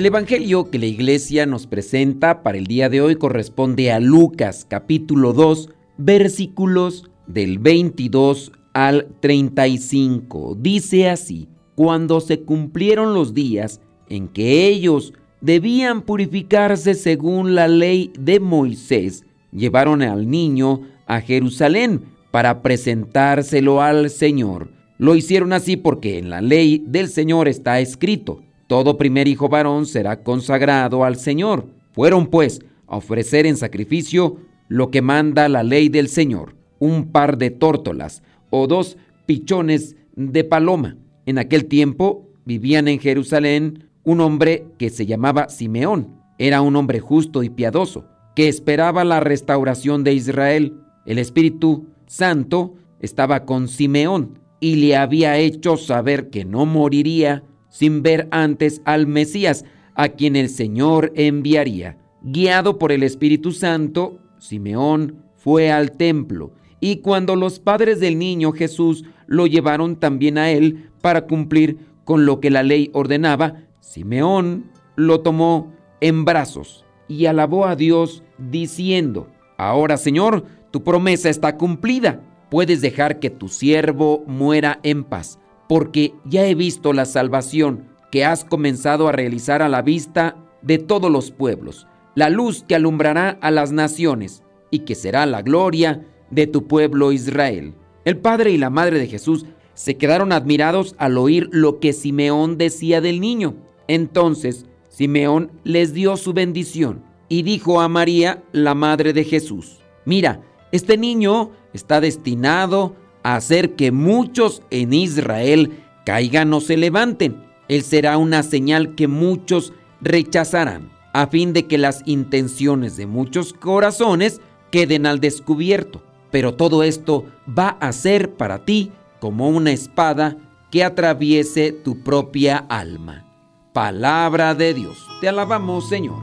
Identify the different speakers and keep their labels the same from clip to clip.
Speaker 1: El Evangelio que la iglesia nos presenta para el día de hoy corresponde a Lucas capítulo 2 versículos del 22 al 35. Dice así, cuando se cumplieron los días en que ellos debían purificarse según la ley de Moisés, llevaron al niño a Jerusalén para presentárselo al Señor. Lo hicieron así porque en la ley del Señor está escrito, todo primer hijo varón será consagrado al Señor. Fueron pues a ofrecer en sacrificio lo que manda la ley del Señor, un par de tórtolas o dos pichones de paloma. En aquel tiempo vivían en Jerusalén un hombre que se llamaba Simeón. Era un hombre justo y piadoso, que esperaba la restauración de Israel. El Espíritu Santo estaba con Simeón y le había hecho saber que no moriría sin ver antes al Mesías, a quien el Señor enviaría. Guiado por el Espíritu Santo, Simeón fue al templo, y cuando los padres del niño Jesús lo llevaron también a él para cumplir con lo que la ley ordenaba, Simeón lo tomó en brazos y alabó a Dios diciendo, Ahora Señor, tu promesa está cumplida, puedes dejar que tu siervo muera en paz porque ya he visto la salvación que has comenzado a realizar a la vista de todos los pueblos, la luz que alumbrará a las naciones y que será la gloria de tu pueblo Israel. El padre y la madre de Jesús se quedaron admirados al oír lo que Simeón decía del niño. Entonces Simeón les dio su bendición y dijo a María, la madre de Jesús, mira, este niño está destinado hacer que muchos en Israel caigan o se levanten. Él será una señal que muchos rechazarán, a fin de que las intenciones de muchos corazones queden al descubierto. Pero todo esto va a ser para ti como una espada que atraviese tu propia alma. Palabra de Dios. Te alabamos, Señor.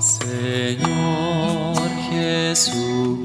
Speaker 2: Señor Jesucristo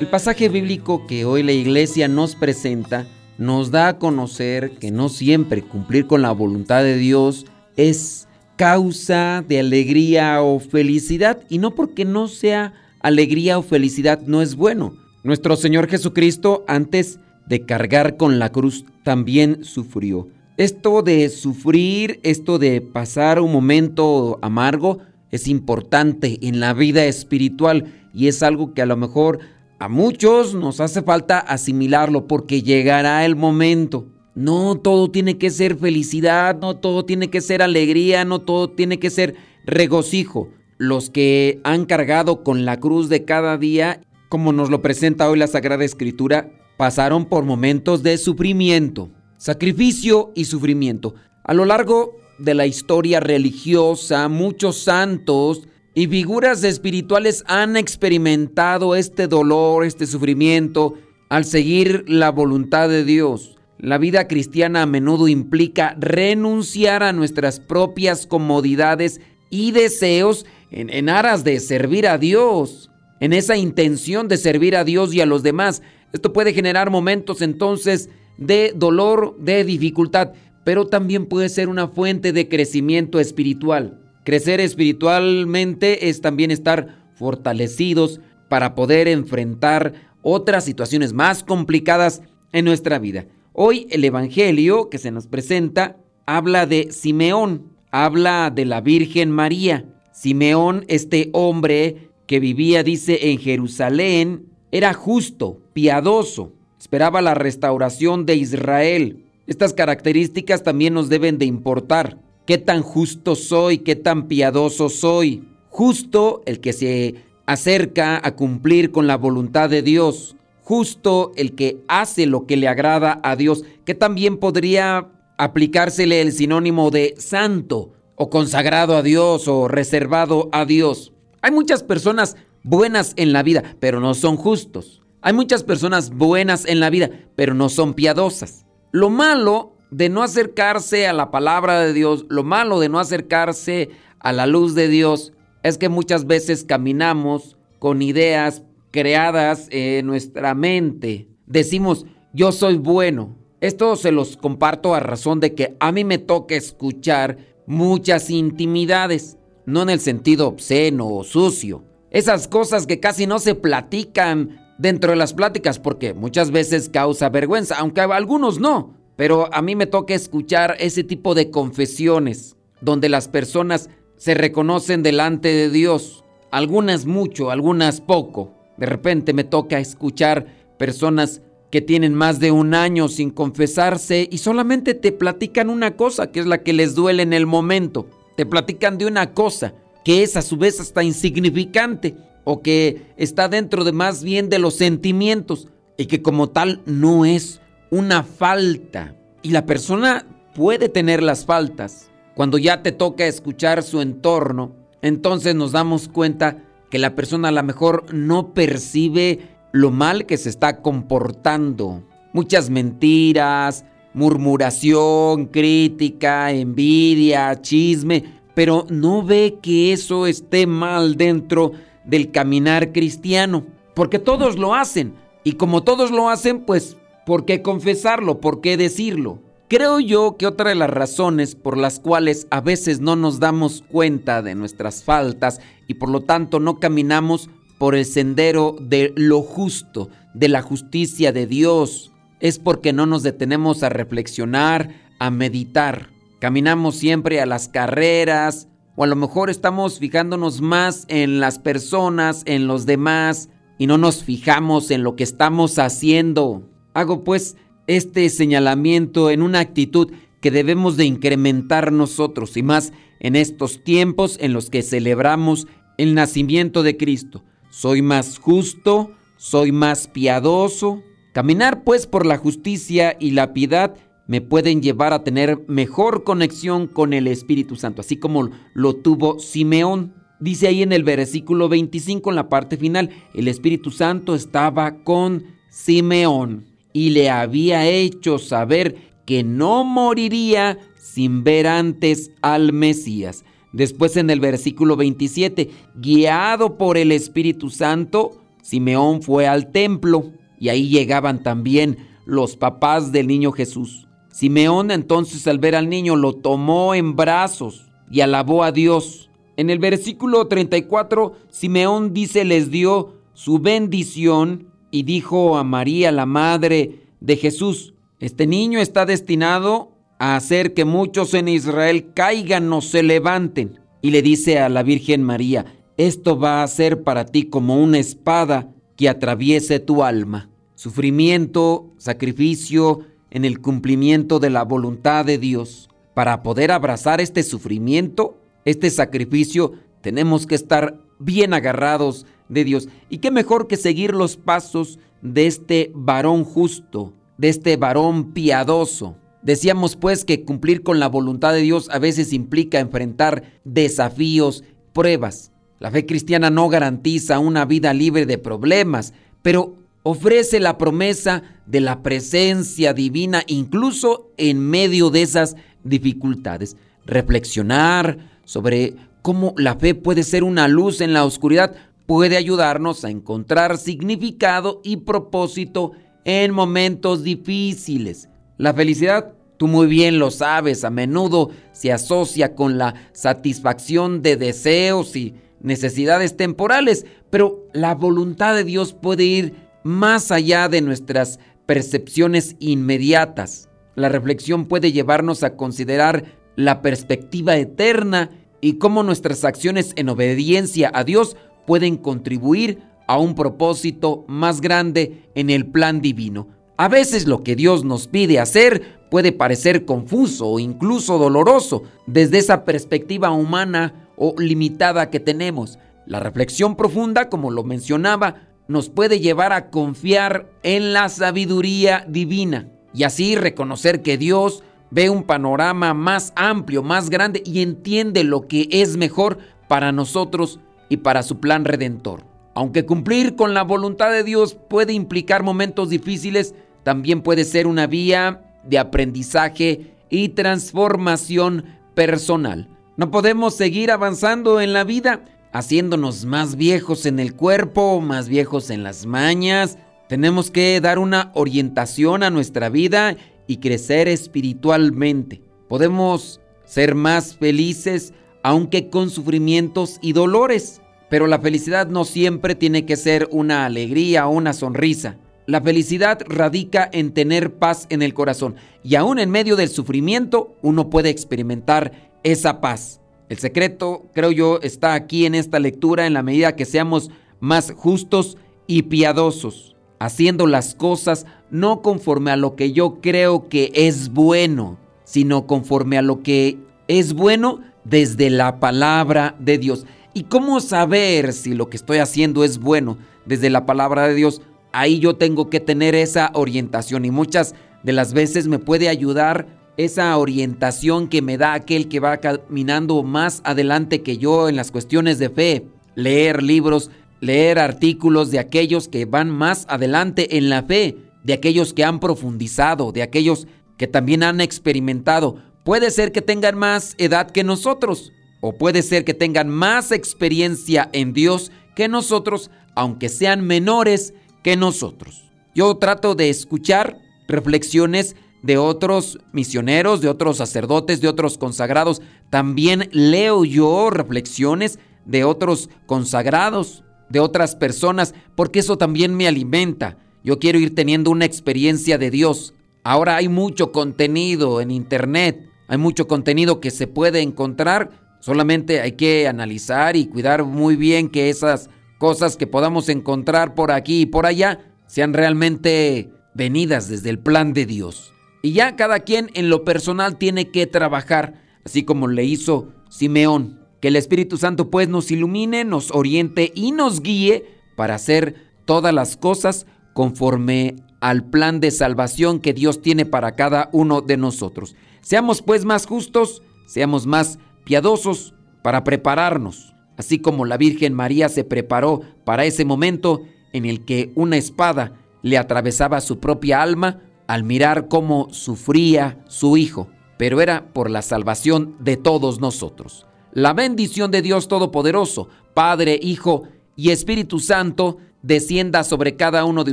Speaker 1: El pasaje bíblico que hoy la iglesia nos presenta nos da a conocer que no siempre cumplir con la voluntad de Dios es causa de alegría o felicidad y no porque no sea alegría o felicidad no es bueno. Nuestro Señor Jesucristo antes de cargar con la cruz también sufrió. Esto de sufrir, esto de pasar un momento amargo es importante en la vida espiritual y es algo que a lo mejor a muchos nos hace falta asimilarlo porque llegará el momento. No todo tiene que ser felicidad, no todo tiene que ser alegría, no todo tiene que ser regocijo. Los que han cargado con la cruz de cada día, como nos lo presenta hoy la Sagrada Escritura, pasaron por momentos de sufrimiento, sacrificio y sufrimiento. A lo largo de la historia religiosa, muchos santos y figuras espirituales han experimentado este dolor, este sufrimiento, al seguir la voluntad de Dios. La vida cristiana a menudo implica renunciar a nuestras propias comodidades y deseos en, aras de servir a Dios. en esa intención de servir a Dios y a los demás. Esto puede generar momentos entonces de dolor, de dificultad, pero también puede ser una fuente de crecimiento espiritual. Crecer espiritualmente es también estar fortalecidos para poder enfrentar otras situaciones más complicadas en nuestra vida. Hoy el Evangelio que se nos presenta habla de Simeón, habla de la Virgen María. Simeón, este hombre que vivía, dice, en Jerusalén, era justo, piadoso, esperaba la restauración de Israel. Estas características también nos deben de importar. ¿Qué tan justo soy? ¿Qué tan piadoso soy? Justo el que se acerca a cumplir con la voluntad de Dios. Justo el que hace lo que le agrada a Dios, que también podría aplicársele el sinónimo de santo o consagrado a Dios o reservado a Dios. Hay muchas personas buenas en la vida, pero no son justos. Hay muchas personas buenas en la vida, pero no son piadosas. Lo malo de no acercarse a la palabra de Dios, lo malo de no acercarse a la luz de Dios, es que muchas veces caminamos con ideas creadas en nuestra mente. Decimos, yo soy bueno. Esto se los comparto a razón de que a mí me toca escuchar muchas intimidades, no en el sentido obsceno o sucio. Esas cosas que casi no se platican dentro de las pláticas porque muchas veces causa vergüenza, aunque algunos no. Pero a mí me toca escuchar ese tipo de confesiones donde las personas se reconocen delante de Dios. Algunas mucho, algunas poco. De repente me toca escuchar personas que tienen más de un año sin confesarse y solamente te platican una cosa, que es la que les duele en el momento. Te platican de una cosa que es a su vez hasta insignificante o que está dentro de más bien de los sentimientos y que como tal no es una falta. Y la persona puede tener las faltas, cuando ya te toca escuchar su entorno, entonces nos damos cuenta que la persona a lo mejor no percibe lo mal que se está comportando. Muchas mentiras, murmuración, crítica, envidia, chisme, pero no ve que eso esté mal dentro del caminar cristiano, porque todos lo hacen. Y como todos lo hacen, pues, ¿por qué confesarlo? ¿Por qué decirlo? Creo yo que otra de las razones por las cuales a veces no nos damos cuenta de nuestras faltas y por lo tanto no caminamos por el sendero de lo justo, de la justicia de Dios, es porque no nos detenemos a reflexionar, a meditar. Caminamos siempre a las carreras o a lo mejor estamos fijándonos más en las personas, en los demás y no nos fijamos en lo que estamos haciendo. Hago pues este señalamiento en una actitud que debemos de incrementar nosotros y más en estos tiempos en los que celebramos el nacimiento de Cristo. Soy más justo, soy más piadoso. Caminar pues por la justicia y la piedad me pueden llevar a tener mejor conexión con el Espíritu Santo, así como lo tuvo Simeón. Dice ahí en el versículo 25, en la parte final, el Espíritu Santo estaba con Simeón y le había hecho saber que no moriría sin ver antes al Mesías. Después en el versículo 27, guiado por el Espíritu Santo, Simeón fue al templo y ahí llegaban también los papás del niño Jesús. Simeón entonces al ver al niño lo tomó en brazos y alabó a Dios. En el versículo 34, Simeón dice les dio su bendición y dijo a María, la madre de Jesús, este niño está destinado a hacer que muchos en Israel caigan o se levanten. Y le dice a la Virgen María, esto va a ser para ti como una espada que atraviese tu alma. Sufrimiento, sacrificio en el cumplimiento de la voluntad de Dios. Para poder abrazar este sufrimiento, este sacrificio, tenemos que estar bien agarrados de Dios. Y qué mejor que seguir los pasos de este varón justo, de este varón piadoso. Decíamos pues que cumplir con la voluntad de Dios a veces implica enfrentar desafíos, pruebas. La fe cristiana no garantiza una vida libre de problemas, pero ofrece la promesa de la presencia divina incluso en medio de esas dificultades. Reflexionar sobre cómo la fe puede ser una luz en la oscuridad puede ayudarnos a encontrar significado y propósito en momentos difíciles. La felicidad, tú muy bien lo sabes, a menudo se asocia con la satisfacción de deseos y necesidades temporales, pero la voluntad de Dios puede ir más allá de nuestras percepciones inmediatas. La reflexión puede llevarnos a considerar la perspectiva eterna y cómo nuestras acciones en obediencia a Dios pueden contribuir a un propósito más grande en el plan divino. A veces lo que Dios nos pide hacer puede parecer confuso o incluso doloroso desde esa perspectiva humana o limitada que tenemos. La reflexión profunda, como lo mencionaba, nos puede llevar a confiar en la sabiduría divina y así reconocer que Dios ve un panorama más amplio, más grande y entiende lo que es mejor para nosotros y para su plan redentor. Aunque cumplir con la voluntad de Dios puede implicar momentos difíciles, también puede ser una vía de aprendizaje y transformación personal. No podemos seguir avanzando en la vida haciéndonos más viejos en el cuerpo, más viejos en las mañas. Tenemos que dar una orientación a nuestra vida y crecer espiritualmente. Podemos ser más felices aunque con sufrimientos y dolores. Pero la felicidad no siempre tiene que ser una alegría o una sonrisa. La felicidad radica en tener paz en el corazón y aún en medio del sufrimiento uno puede experimentar esa paz. El secreto, creo yo, está aquí en esta lectura en la medida que seamos más justos y piadosos, haciendo las cosas no conforme a lo que yo creo que es bueno, sino conforme a lo que es bueno desde la palabra de Dios. ¿Y cómo saber si lo que estoy haciendo es bueno desde la palabra de Dios? Ahí yo tengo que tener esa orientación y muchas de las veces me puede ayudar esa orientación que me da aquel que va caminando más adelante que yo en las cuestiones de fe. Leer libros, leer artículos de aquellos que van más adelante en la fe, de aquellos que han profundizado, de aquellos que también han experimentado. Puede ser que tengan más edad que nosotros, o puede ser que tengan más experiencia en Dios que nosotros, aunque sean menores que nosotros. Yo trato de escuchar reflexiones de otros misioneros, de otros sacerdotes, de otros consagrados. También leo yo reflexiones de otros consagrados, de otras personas, porque eso también me alimenta. Yo quiero ir teniendo una experiencia de Dios. Ahora hay mucho contenido en Internet, hay mucho contenido que se puede encontrar Solamente hay que analizar y cuidar muy bien que esas cosas que podamos encontrar por aquí y por allá sean realmente venidas desde el plan de Dios. Y ya cada quien en lo personal tiene que trabajar, así como le hizo Simeón. Que el Espíritu Santo pues nos ilumine, nos oriente y nos guíe para hacer todas las cosas conforme al plan de salvación que Dios tiene para cada uno de nosotros. Seamos pues más justos, seamos más piadosos para prepararnos, así como la Virgen María se preparó para ese momento en el que una espada le atravesaba su propia alma al mirar cómo sufría su hijo, pero era por la salvación de todos nosotros. La bendición de Dios Todopoderoso, Padre, Hijo y Espíritu Santo, descienda sobre cada uno de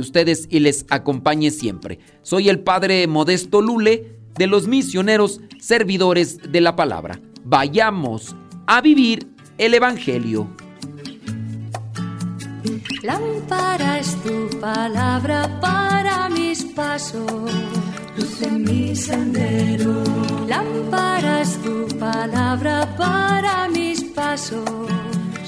Speaker 1: ustedes y les acompañe siempre. Soy el Padre Modesto Lule de los misioneros servidores de la palabra vayamos a vivir el Evangelio.
Speaker 3: Lámpara es tu palabra para mis pasos, luz en mi sendero. Lámpara es tu palabra para mis pasos,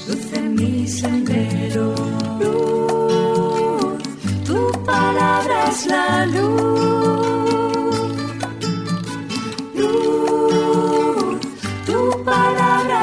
Speaker 3: luz en mi sendero. Luz, tu palabra es la luz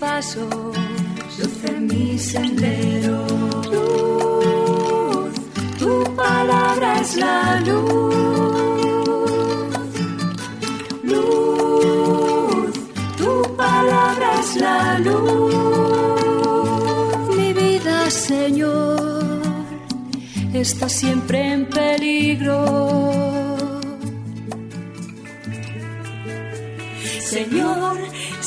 Speaker 3: pasos luz en mi sendero. Luz, tu palabra es la luz. Luz, tu palabra es la luz. Mi vida, Señor, está siempre en peligro. Señor,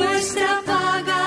Speaker 3: nuestra paga.